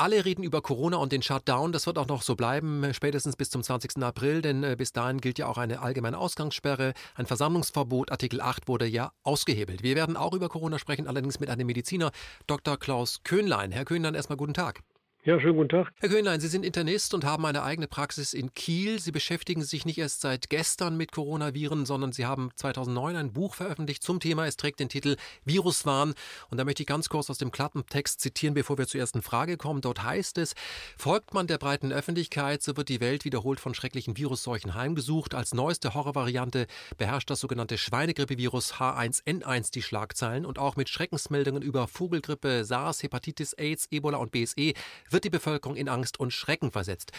Alle reden über Corona und den Shutdown. Das wird auch noch so bleiben, äh, spätestens bis zum 20. April, denn äh, bis dahin gilt ja auch eine allgemeine Ausgangssperre. Ein Versammlungsverbot, Artikel 8, wurde ja ausgehebelt. Wir werden auch über Corona sprechen, allerdings mit einem Mediziner, Dr. Klaus Köhnlein. Herr Köhnlein, erstmal guten Tag. Ja, schönen guten Tag. Herr Köhnlein, Sie sind Internist und haben eine eigene Praxis in Kiel. Sie beschäftigen sich nicht erst seit gestern mit Coronaviren, sondern Sie haben 2009 ein Buch veröffentlicht zum Thema. Es trägt den Titel Viruswahn. Und da möchte ich ganz kurz aus dem Klappentext zitieren, bevor wir zur ersten Frage kommen. Dort heißt es, folgt man der breiten Öffentlichkeit, so wird die Welt wiederholt von schrecklichen Virusseuchen heimgesucht. Als neueste Horrorvariante beherrscht das sogenannte Schweinegrippevirus H1N1 die Schlagzeilen und auch mit Schreckensmeldungen über Vogelgrippe, SARS, Hepatitis, AIDS, Ebola und BSE wird die Bevölkerung in Angst und Schrecken versetzt.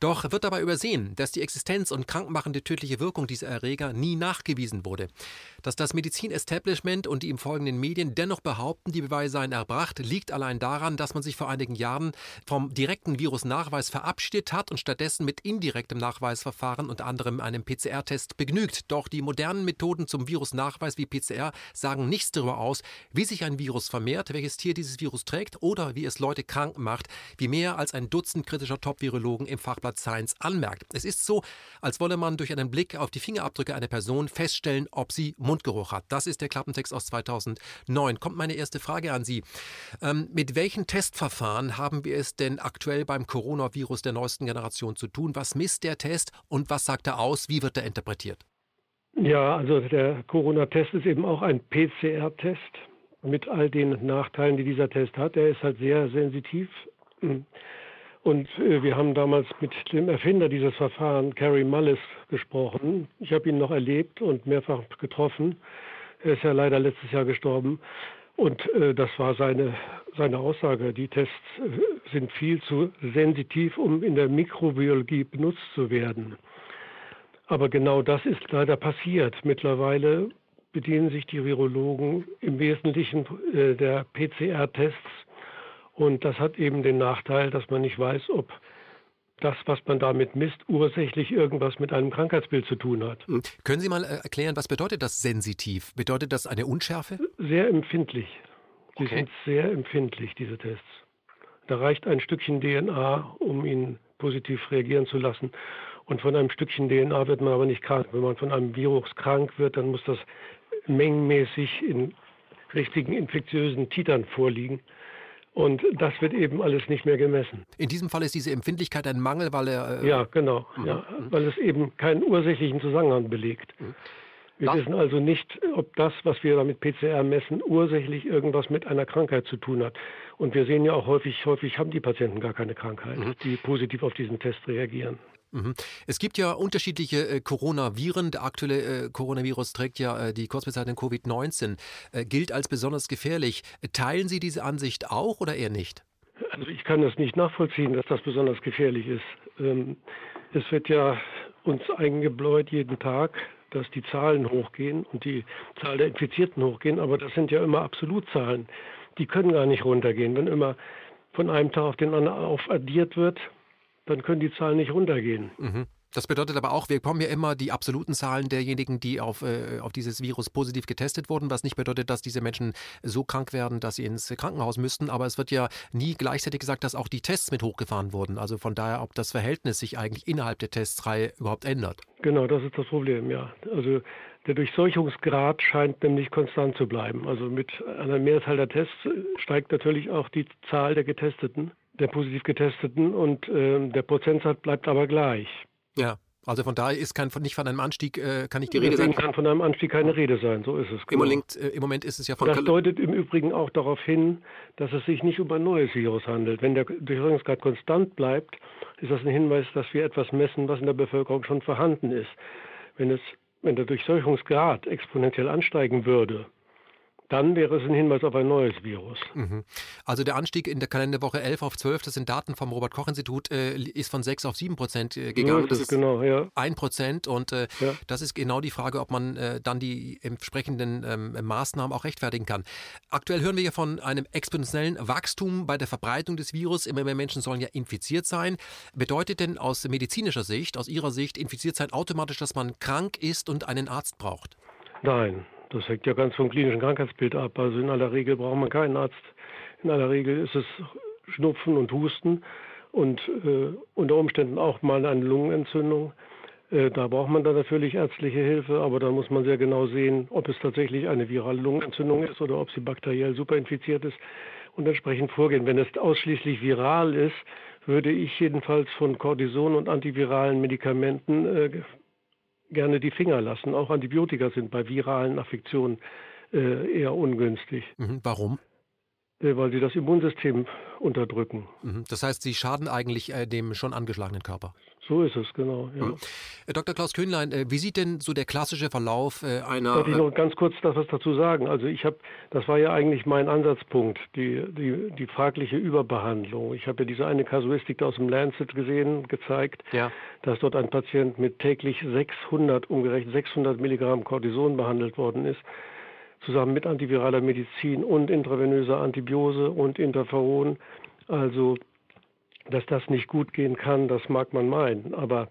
Doch wird dabei übersehen, dass die Existenz und krankmachende tödliche Wirkung dieser Erreger nie nachgewiesen wurde. Dass das Medizin-Establishment und die im folgenden Medien dennoch behaupten, die Beweise seien erbracht, liegt allein daran, dass man sich vor einigen Jahren vom direkten Virusnachweis verabschiedet hat und stattdessen mit indirektem Nachweisverfahren, unter anderem einem PCR-Test, begnügt. Doch die modernen Methoden zum Virusnachweis wie PCR sagen nichts darüber aus, wie sich ein Virus vermehrt, welches Tier dieses Virus trägt oder wie es Leute krank macht, wie mehr als ein Dutzend kritischer Top-Virologen im Fachblatt Science anmerkt. Es ist so, als wolle man durch einen Blick auf die Fingerabdrücke einer Person feststellen, ob sie Mundgeruch hat. Das ist der Klappentext aus 2009. Kommt meine erste Frage an Sie. Ähm, mit welchen Testverfahren haben wir es denn aktuell beim Coronavirus der neuesten Generation zu tun? Was misst der Test und was sagt er aus? Wie wird er interpretiert? Ja, also der Corona-Test ist eben auch ein PCR-Test mit all den Nachteilen, die dieser Test hat. Er ist halt sehr sensitiv und äh, wir haben damals mit dem Erfinder dieses Verfahrens, Carrie Mullis, gesprochen. Ich habe ihn noch erlebt und mehrfach getroffen. Er ist ja leider letztes Jahr gestorben. Und äh, das war seine, seine Aussage. Die Tests äh, sind viel zu sensitiv, um in der Mikrobiologie benutzt zu werden. Aber genau das ist leider passiert. Mittlerweile bedienen sich die Virologen im Wesentlichen äh, der PCR-Tests und das hat eben den Nachteil, dass man nicht weiß, ob das, was man damit misst, ursächlich irgendwas mit einem Krankheitsbild zu tun hat. Hm. Können Sie mal äh, erklären, was bedeutet das sensitiv? Bedeutet das eine Unschärfe? Sehr empfindlich. Die okay. sind sehr empfindlich, diese Tests. Da reicht ein Stückchen DNA, um ihn positiv reagieren zu lassen. Und von einem Stückchen DNA wird man aber nicht krank. Wenn man von einem Virus krank wird, dann muss das mengenmäßig in richtigen infektiösen Titern vorliegen. Und das wird eben alles nicht mehr gemessen. In diesem Fall ist diese Empfindlichkeit ein Mangel, weil er. Äh ja, genau. Mhm. Ja, weil es eben keinen ursächlichen Zusammenhang belegt. Mhm. Wir das wissen also nicht, ob das, was wir da mit PCR messen, ursächlich irgendwas mit einer Krankheit zu tun hat. Und wir sehen ja auch häufig, häufig haben die Patienten gar keine Krankheit, mhm. die positiv auf diesen Test reagieren. Mhm. Es gibt ja unterschiedliche äh, Coronaviren. Der aktuelle äh, Coronavirus trägt ja äh, die Kurzbezeichnung Covid-19, äh, gilt als besonders gefährlich. Teilen Sie diese Ansicht auch oder eher nicht? Also ich kann das nicht nachvollziehen, dass das besonders gefährlich ist. Ähm, es wird ja uns eingebläut jeden Tag, dass die Zahlen hochgehen und die Zahl der Infizierten hochgehen, aber das sind ja immer Absolutzahlen. Die können gar nicht runtergehen. Wenn immer von einem Tag auf den anderen aufaddiert wird, dann können die Zahlen nicht runtergehen. Mhm. Das bedeutet aber auch, wir bekommen ja immer die absoluten Zahlen derjenigen, die auf, äh, auf dieses Virus positiv getestet wurden, was nicht bedeutet, dass diese Menschen so krank werden, dass sie ins Krankenhaus müssten. Aber es wird ja nie gleichzeitig gesagt, dass auch die Tests mit hochgefahren wurden. Also von daher, ob das Verhältnis sich eigentlich innerhalb der Testreihe überhaupt ändert. Genau, das ist das Problem, ja. Also der Durchseuchungsgrad scheint nämlich konstant zu bleiben. Also mit einer Mehrzahl der Tests steigt natürlich auch die Zahl der Getesteten der positiv Getesteten und äh, der Prozentsatz bleibt aber gleich. Ja. Also von daher ist kein, nicht von einem Anstieg, äh, kann nicht die Rede sein. kann von einem Anstieg keine Rede sein, so ist es. Genau. Im, Moment, äh, Im, Moment, ist es ja von Das deutet im Übrigen auch darauf hin, dass es sich nicht um ein neues Virus handelt. Wenn der Durchseuchungsgrad konstant bleibt, ist das ein Hinweis, dass wir etwas messen, was in der Bevölkerung schon vorhanden ist. Wenn, es, wenn der Durchseuchungsgrad exponentiell ansteigen würde, dann wäre es ein Hinweis auf ein neues Virus. Mhm. Also der Anstieg in der Kalenderwoche 11 auf 12, das sind Daten vom Robert-Koch-Institut, äh, ist von 6 auf 7 Prozent äh, gegangen. Ja, das ist genau, ja. 1 Prozent und äh, ja. das ist genau die Frage, ob man äh, dann die entsprechenden ähm, Maßnahmen auch rechtfertigen kann. Aktuell hören wir ja von einem exponentiellen Wachstum bei der Verbreitung des Virus. Immer mehr Menschen sollen ja infiziert sein. Bedeutet denn aus medizinischer Sicht, aus Ihrer Sicht, infiziert sein automatisch, dass man krank ist und einen Arzt braucht? Nein, das hängt ja ganz vom klinischen Krankheitsbild ab. Also in aller Regel braucht man keinen Arzt. In aller Regel ist es Schnupfen und Husten und äh, unter Umständen auch mal eine Lungenentzündung. Äh, da braucht man dann natürlich ärztliche Hilfe, aber da muss man sehr genau sehen, ob es tatsächlich eine virale Lungenentzündung ist oder ob sie bakteriell superinfiziert ist und entsprechend vorgehen. Wenn es ausschließlich viral ist, würde ich jedenfalls von Cortison und antiviralen Medikamenten äh, gerne die Finger lassen. Auch Antibiotika sind bei viralen Affektionen äh, eher ungünstig. Mhm, warum? Äh, weil sie das Immunsystem unterdrücken. Mhm, das heißt, sie schaden eigentlich äh, dem schon angeschlagenen Körper. So ist es, genau. Ja. Mhm. Äh, Dr. Klaus Köhnlein, äh, wie sieht denn so der klassische Verlauf äh, einer. Darf ich noch ganz kurz was dazu sagen? Also ich habe, das war ja eigentlich mein Ansatzpunkt, die, die, die fragliche Überbehandlung. Ich habe ja diese eine Kasuistik aus dem Lancet gesehen, gezeigt, ja. dass dort ein Patient mit täglich 600, umgerechnet 600 Milligramm Cortison behandelt worden ist zusammen mit antiviraler Medizin und intravenöser Antibiose und Interferon. Also dass das nicht gut gehen kann, das mag man meinen. Aber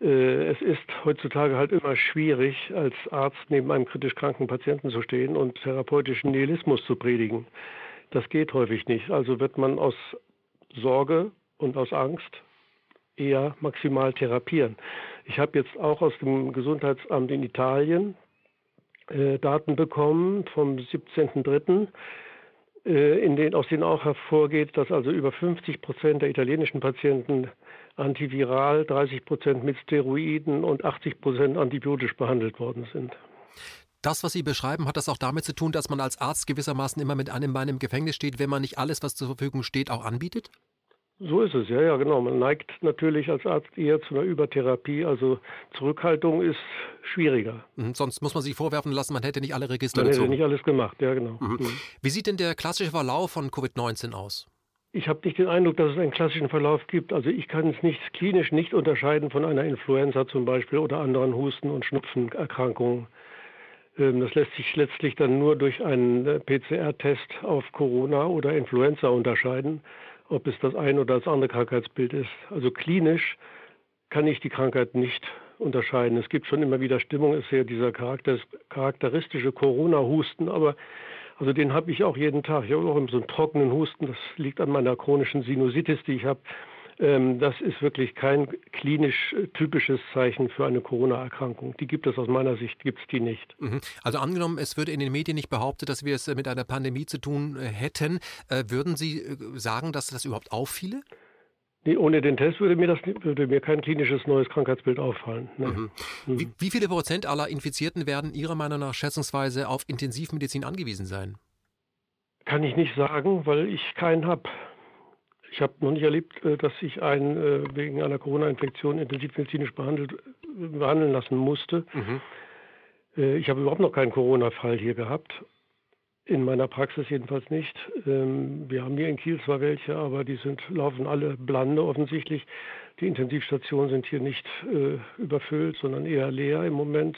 äh, es ist heutzutage halt immer schwierig, als Arzt neben einem kritisch kranken Patienten zu stehen und therapeutischen Nihilismus zu predigen. Das geht häufig nicht. Also wird man aus Sorge und aus Angst eher maximal therapieren. Ich habe jetzt auch aus dem Gesundheitsamt in Italien äh, Daten bekommen vom 17.03 äh, in den, aus denen auch hervorgeht, dass also über 50 Prozent der italienischen Patienten antiviral, 30 Prozent mit Steroiden und 80 Prozent antibiotisch behandelt worden sind. Das, was Sie beschreiben, hat das auch damit zu tun, dass man als Arzt gewissermaßen immer mit einem Bein im Gefängnis steht, wenn man nicht alles, was zur Verfügung steht, auch anbietet? So ist es, ja, ja, genau. Man neigt natürlich als Arzt eher zu einer Übertherapie. Also Zurückhaltung ist schwieriger. Mhm, sonst muss man sich vorwerfen lassen, man hätte nicht alle Register Man gezogen. hätte nicht alles gemacht, ja, genau. Mhm. Mhm. Wie sieht denn der klassische Verlauf von Covid-19 aus? Ich habe nicht den Eindruck, dass es einen klassischen Verlauf gibt. Also ich kann es nicht klinisch nicht unterscheiden von einer Influenza zum Beispiel oder anderen Husten- und Schnupfenerkrankungen. Ähm, das lässt sich letztlich dann nur durch einen äh, PCR-Test auf Corona oder Influenza unterscheiden ob es das eine oder das andere Krankheitsbild ist. Also klinisch kann ich die Krankheit nicht unterscheiden. Es gibt schon immer wieder Stimmung, ist ja dieser Charakter, charakteristische Corona-Husten, aber also den habe ich auch jeden Tag. Ich habe auch so einen trockenen Husten, das liegt an meiner chronischen Sinusitis, die ich habe. Ähm, das ist wirklich kein klinisch äh, typisches Zeichen für eine Corona-Erkrankung. Die gibt es aus meiner Sicht, gibt es die nicht. Mhm. Also angenommen, es würde in den Medien nicht behauptet, dass wir es äh, mit einer Pandemie zu tun äh, hätten, würden Sie sagen, dass das überhaupt auffiele? Nee, ohne den Test würde mir, das, würde mir kein klinisches neues Krankheitsbild auffallen. Nee. Mhm. Mhm. Wie, wie viele Prozent aller Infizierten werden Ihrer Meinung nach schätzungsweise auf Intensivmedizin angewiesen sein? Kann ich nicht sagen, weil ich keinen habe. Ich habe noch nicht erlebt, äh, dass ich einen äh, wegen einer Corona-Infektion intensivmedizinisch behandelt, behandeln lassen musste. Mhm. Äh, ich habe überhaupt noch keinen Corona-Fall hier gehabt. In meiner Praxis jedenfalls nicht. Ähm, wir haben hier in Kiel zwar welche, aber die sind, laufen alle blande offensichtlich. Die Intensivstationen sind hier nicht überfüllt, sondern eher leer im Moment.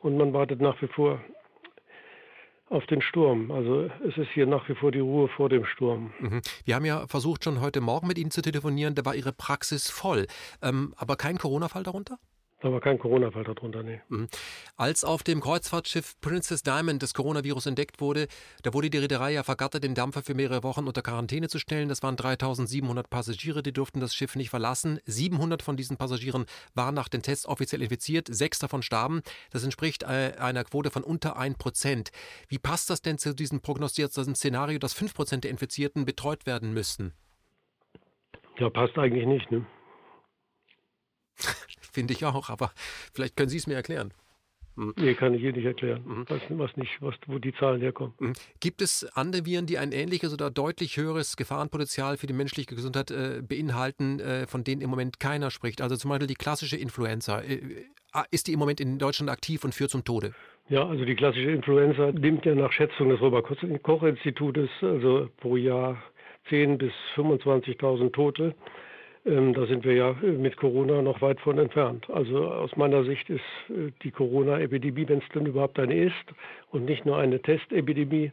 Und man wartet nach wie vor auf den Sturm. Also es ist hier nach wie vor die Ruhe vor dem Sturm. Mhm. Wir haben ja versucht, schon heute Morgen mit Ihnen zu telefonieren. Da war Ihre Praxis voll. Ähm, aber kein Corona-Fall darunter? Da war kein Corona-Fall darunter, nee. Mhm. Als auf dem Kreuzfahrtschiff Princess Diamond das Coronavirus entdeckt wurde, da wurde die Reederei ja vergattert, den Dampfer für mehrere Wochen unter Quarantäne zu stellen. Das waren 3700 Passagiere, die durften das Schiff nicht verlassen. 700 von diesen Passagieren waren nach den Tests offiziell infiziert, sechs davon starben. Das entspricht äh, einer Quote von unter 1 Prozent. Wie passt das denn zu diesem prognostizierten Szenario, dass 5 Prozent der Infizierten betreut werden müssten? Ja, passt eigentlich nicht, ne? Finde ich auch, aber vielleicht können Sie es mir erklären. Hm. Nee, kann ich hier nicht erklären, mhm. was, was, nicht, was, wo die Zahlen herkommen. Mhm. Gibt es andere Viren, die ein ähnliches oder deutlich höheres Gefahrenpotenzial für die menschliche Gesundheit äh, beinhalten, äh, von denen im Moment keiner spricht? Also zum Beispiel die klassische Influenza. Äh, äh ist die im Moment in Deutschland aktiv und führt zum Tode? Ja, also die klassische Influenza nimmt ja nach Schätzung des Robert-Koch-Institutes also pro Jahr 10.000 bis 25.000 Tote. Ähm, da sind wir ja mit Corona noch weit von entfernt. Also aus meiner Sicht ist äh, die Corona-Epidemie, wenn es denn überhaupt eine ist, und nicht nur eine Testepidemie,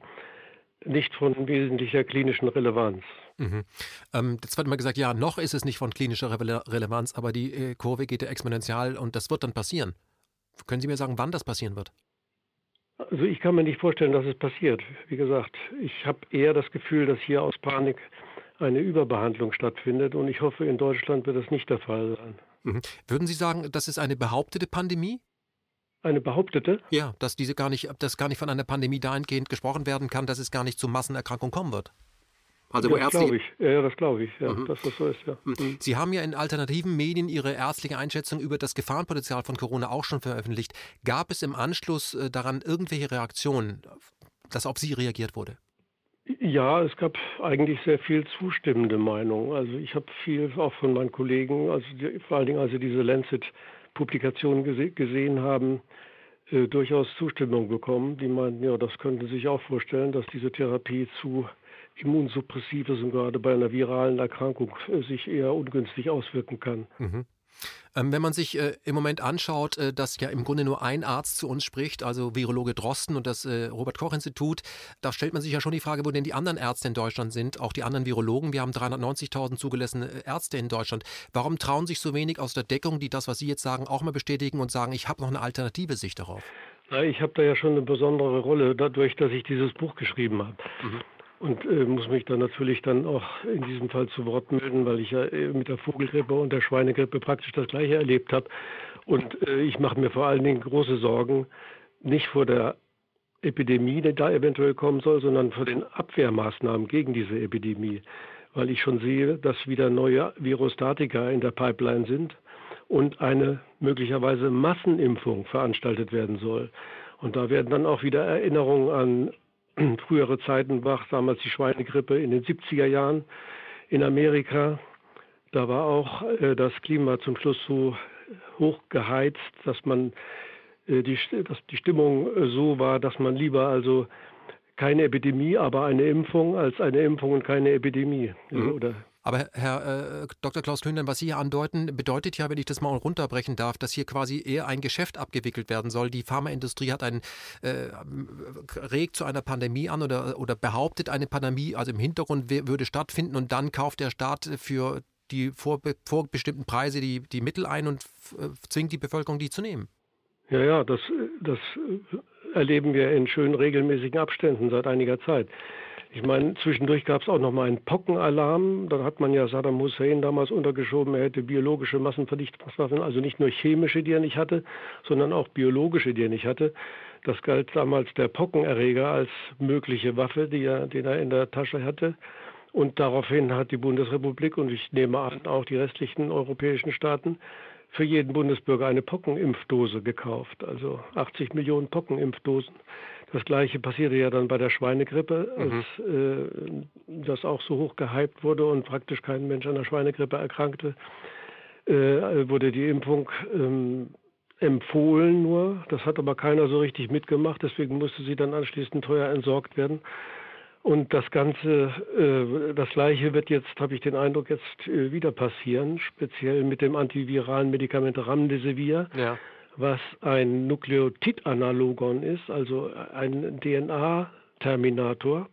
nicht von wesentlicher klinischen Relevanz. Mhm. Ähm, jetzt wird immer gesagt, ja, noch ist es nicht von klinischer Rele Relevanz, aber die äh, Kurve geht ja exponentiell und das wird dann passieren. Können Sie mir sagen, wann das passieren wird? Also ich kann mir nicht vorstellen, dass es passiert. Wie gesagt, ich habe eher das Gefühl, dass hier aus Panik eine Überbehandlung stattfindet. Und ich hoffe, in Deutschland wird das nicht der Fall sein. Mhm. Würden Sie sagen, das ist eine behauptete Pandemie? Eine behauptete? Ja, dass diese gar nicht, dass gar nicht von einer Pandemie dahingehend gesprochen werden kann, dass es gar nicht zu Massenerkrankungen kommen wird. Also wo das glaube ich. Ja, das glaube ich, ja, mhm. dass das so ist, ja. Mhm. mhm. Sie haben ja in alternativen Medien Ihre ärztliche Einschätzung über das Gefahrenpotenzial von Corona auch schon veröffentlicht. Gab es im Anschluss äh, daran irgendwelche Reaktionen, dass auf Sie reagiert wurde? Ja, es gab eigentlich sehr viel zustimmende Meinung. Also ich habe viel auch von meinen Kollegen, also die, vor allen Dingen, als sie diese Lancet-Publikation gese gesehen haben, äh, durchaus Zustimmung bekommen. Die meinten, ja, das könnten sich auch vorstellen, dass diese Therapie zu Immunsuppressives und gerade bei einer viralen Erkrankung äh, sich eher ungünstig auswirken kann. Mhm. Ähm, wenn man sich äh, im Moment anschaut, äh, dass ja im Grunde nur ein Arzt zu uns spricht, also Virologe Drosten und das äh, Robert-Koch-Institut, da stellt man sich ja schon die Frage, wo denn die anderen Ärzte in Deutschland sind, auch die anderen Virologen. Wir haben 390.000 zugelassene Ärzte in Deutschland. Warum trauen sich so wenig aus der Deckung, die das, was Sie jetzt sagen, auch mal bestätigen und sagen, ich habe noch eine alternative Sicht darauf? Ich habe da ja schon eine besondere Rolle, dadurch, dass ich dieses Buch geschrieben habe. Mhm und äh, muss mich dann natürlich dann auch in diesem Fall zu Wort melden, weil ich ja äh, mit der Vogelgrippe und der Schweinegrippe praktisch das gleiche erlebt habe. Und äh, ich mache mir vor allen Dingen große Sorgen, nicht vor der Epidemie, die da eventuell kommen soll, sondern vor den Abwehrmaßnahmen gegen diese Epidemie, weil ich schon sehe, dass wieder neue Virostatika in der Pipeline sind und eine möglicherweise Massenimpfung veranstaltet werden soll. Und da werden dann auch wieder Erinnerungen an frühere Zeiten war damals die Schweinegrippe in den 70er Jahren in Amerika. Da war auch äh, das Klima zum Schluss so hoch geheizt, dass man äh, die, dass die Stimmung äh, so war, dass man lieber also keine Epidemie, aber eine Impfung als eine Impfung und keine Epidemie. Mhm. Oder aber Herr äh, Dr. Klaus Kühnlein, was Sie hier andeuten, bedeutet ja, wenn ich das mal runterbrechen darf, dass hier quasi eher ein Geschäft abgewickelt werden soll. Die Pharmaindustrie hat einen äh, regt zu einer Pandemie an oder, oder behauptet, eine Pandemie, also im Hintergrund würde stattfinden und dann kauft der Staat für die vorbestimmten Preise die, die Mittel ein und äh, zwingt die Bevölkerung, die zu nehmen. Ja, ja, das, das erleben wir in schön regelmäßigen Abständen seit einiger Zeit. Ich meine, zwischendurch gab es auch noch mal einen Pockenalarm. Da hat man ja Saddam Hussein damals untergeschoben, er hätte biologische Massenvernichtungswaffen, also nicht nur chemische, die er nicht hatte, sondern auch biologische, die er nicht hatte. Das galt damals der Pockenerreger als mögliche Waffe, die er, den er in der Tasche hatte. Und daraufhin hat die Bundesrepublik und ich nehme an auch die restlichen europäischen Staaten für jeden Bundesbürger eine Pockenimpfdose gekauft, also 80 Millionen Pockenimpfdosen. Das gleiche passierte ja dann bei der Schweinegrippe, mhm. als äh, das auch so hoch gehypt wurde und praktisch kein Mensch an der Schweinegrippe erkrankte, äh, wurde die Impfung ähm, empfohlen nur. Das hat aber keiner so richtig mitgemacht, deswegen musste sie dann anschließend teuer entsorgt werden. Und das Ganze, äh, das Gleiche wird jetzt, habe ich den Eindruck, jetzt äh, wieder passieren, speziell mit dem antiviralen Medikament Remdesivir. Ja was ein Nukleotidanalogon ist, also ein DNA-Terminator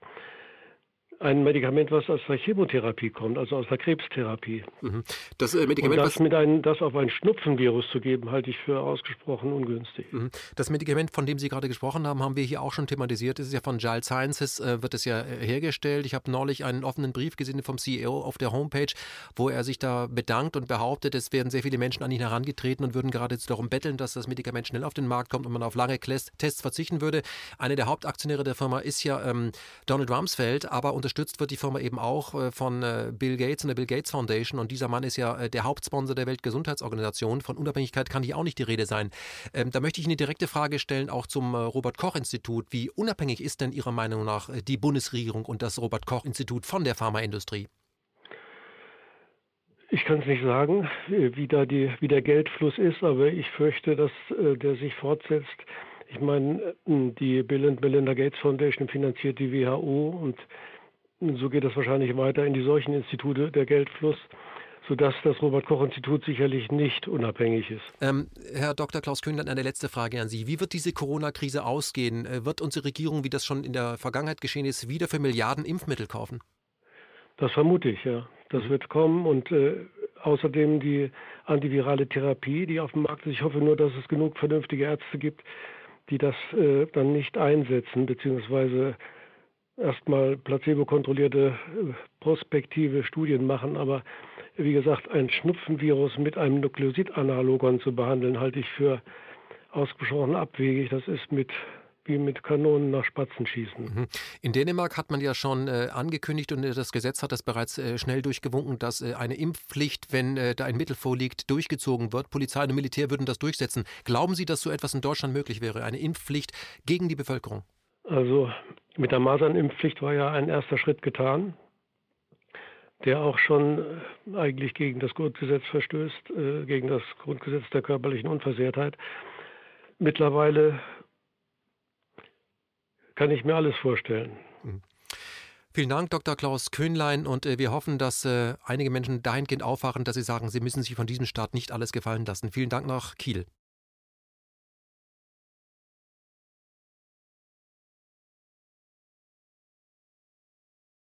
ein Medikament, was aus der Chemotherapie kommt, also aus der Krebstherapie. Mhm. Das äh, Medikament, Und das, mit ein, das auf ein Schnupfenvirus zu geben, halte ich für ausgesprochen ungünstig. Mhm. Das Medikament, von dem Sie gerade gesprochen haben, haben wir hier auch schon thematisiert. Das ist ja von Giles Sciences, äh, wird es ja äh, hergestellt. Ich habe neulich einen offenen Brief gesehen vom CEO auf der Homepage, wo er sich da bedankt und behauptet, es werden sehr viele Menschen an ihn herangetreten und würden gerade jetzt darum betteln, dass das Medikament schnell auf den Markt kommt und man auf lange Tests verzichten würde. Einer der Hauptaktionäre der Firma ist ja ähm, Donald Rumsfeld, aber unter unterstützt wird die Firma eben auch äh, von äh, Bill Gates und der Bill Gates Foundation. Und dieser Mann ist ja äh, der Hauptsponsor der Weltgesundheitsorganisation. Von Unabhängigkeit kann hier auch nicht die Rede sein. Ähm, da möchte ich eine direkte Frage stellen, auch zum Robert Koch Institut. Wie unabhängig ist denn Ihrer Meinung nach die Bundesregierung und das Robert Koch Institut von der Pharmaindustrie? Ich kann es nicht sagen, wie, da die, wie der Geldfluss ist, aber ich fürchte, dass der sich fortsetzt. Ich meine, die Bill and Melinda Gates Foundation finanziert die WHO und so geht es wahrscheinlich weiter in die solchen Institute, der Geldfluss sodass das Robert-Koch-Institut sicherlich nicht unabhängig ist. Ähm, Herr Dr. Klaus Kühnlein, eine letzte Frage an Sie. Wie wird diese Corona-Krise ausgehen? Äh, wird unsere Regierung, wie das schon in der Vergangenheit geschehen ist, wieder für Milliarden Impfmittel kaufen? Das vermute ich, ja. Das mhm. wird kommen und äh, außerdem die antivirale Therapie, die auf dem Markt ist. Ich hoffe nur, dass es genug vernünftige Ärzte gibt, die das äh, dann nicht einsetzen, beziehungsweise erstmal placebo-kontrollierte äh, prospektive Studien machen, aber wie gesagt, ein Schnupfenvirus mit einem Nukleosidanalogon zu behandeln, halte ich für ausgesprochen abwegig. Das ist mit wie mit Kanonen nach Spatzen schießen. Mhm. In Dänemark hat man ja schon äh, angekündigt und äh, das Gesetz hat das bereits äh, schnell durchgewunken, dass äh, eine Impfpflicht, wenn äh, da ein Mittel vorliegt, durchgezogen wird. Polizei und Militär würden das durchsetzen. Glauben Sie, dass so etwas in Deutschland möglich wäre, eine Impfpflicht gegen die Bevölkerung? Also mit der Masernimpfpflicht war ja ein erster Schritt getan, der auch schon äh, eigentlich gegen das Grundgesetz verstößt, gegen das Grundgesetz der körperlichen Unversehrtheit. Mittlerweile kann ich mir alles vorstellen. Mhm. Vielen Dank, Dr. Klaus Köhnlein. Und äh, wir hoffen, dass äh, einige Menschen dahingehend aufwachen, dass sie sagen, sie müssen sich von diesem Staat nicht alles gefallen lassen. Vielen Dank nach Kiel.